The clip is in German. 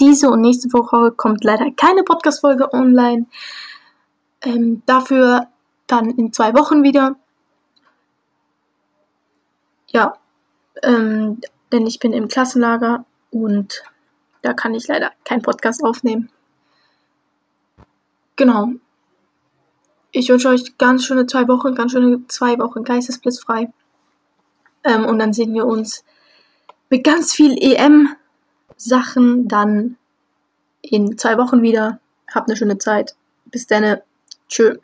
diese und nächste Woche kommt leider keine Podcast-Folge online. Ähm, dafür dann in zwei Wochen wieder. Ja, ähm, denn ich bin im Klassenlager und da kann ich leider keinen Podcast aufnehmen. Genau. Ich wünsche euch ganz schöne zwei Wochen, ganz schöne zwei Wochen geistesblitzfrei. Ähm, und dann sehen wir uns mit ganz viel EM-Sachen dann in zwei Wochen wieder. Habt eine schöne Zeit. Bis dann. Tschö.